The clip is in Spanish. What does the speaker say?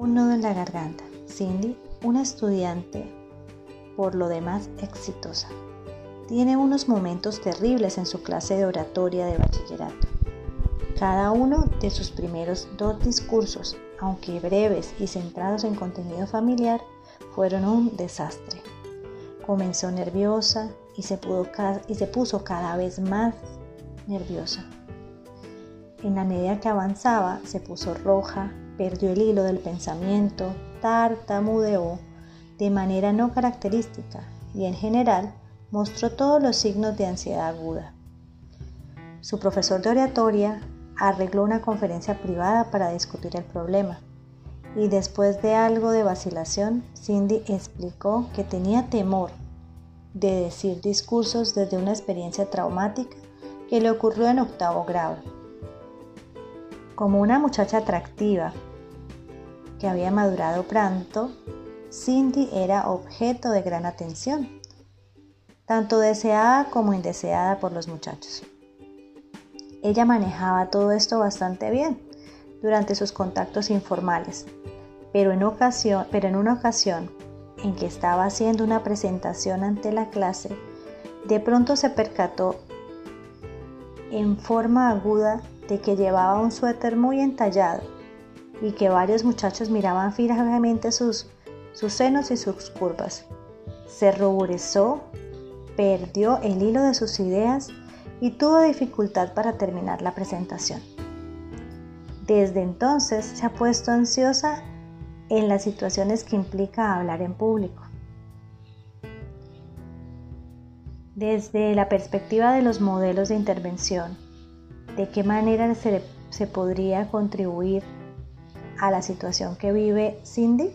un nudo en la garganta. Cindy, una estudiante por lo demás exitosa, tiene unos momentos terribles en su clase de oratoria de bachillerato. Cada uno de sus primeros dos discursos, aunque breves y centrados en contenido familiar, fueron un desastre. Comenzó nerviosa y se, y se puso cada vez más nerviosa. En la medida que avanzaba, se puso roja, perdió el hilo del pensamiento, tartamudeó de manera no característica y en general mostró todos los signos de ansiedad aguda. Su profesor de oratoria arregló una conferencia privada para discutir el problema y después de algo de vacilación, Cindy explicó que tenía temor de decir discursos desde una experiencia traumática que le ocurrió en octavo grado. Como una muchacha atractiva que había madurado pronto, Cindy era objeto de gran atención, tanto deseada como indeseada por los muchachos. Ella manejaba todo esto bastante bien durante sus contactos informales, pero en, ocasión, pero en una ocasión en que estaba haciendo una presentación ante la clase, de pronto se percató en forma aguda de que llevaba un suéter muy entallado y que varios muchachos miraban fijamente sus, sus senos y sus curvas. Se ruborizó, perdió el hilo de sus ideas y tuvo dificultad para terminar la presentación. Desde entonces se ha puesto ansiosa en las situaciones que implica hablar en público. Desde la perspectiva de los modelos de intervención, ¿de qué manera se, se podría contribuir a la situación que vive Cindy?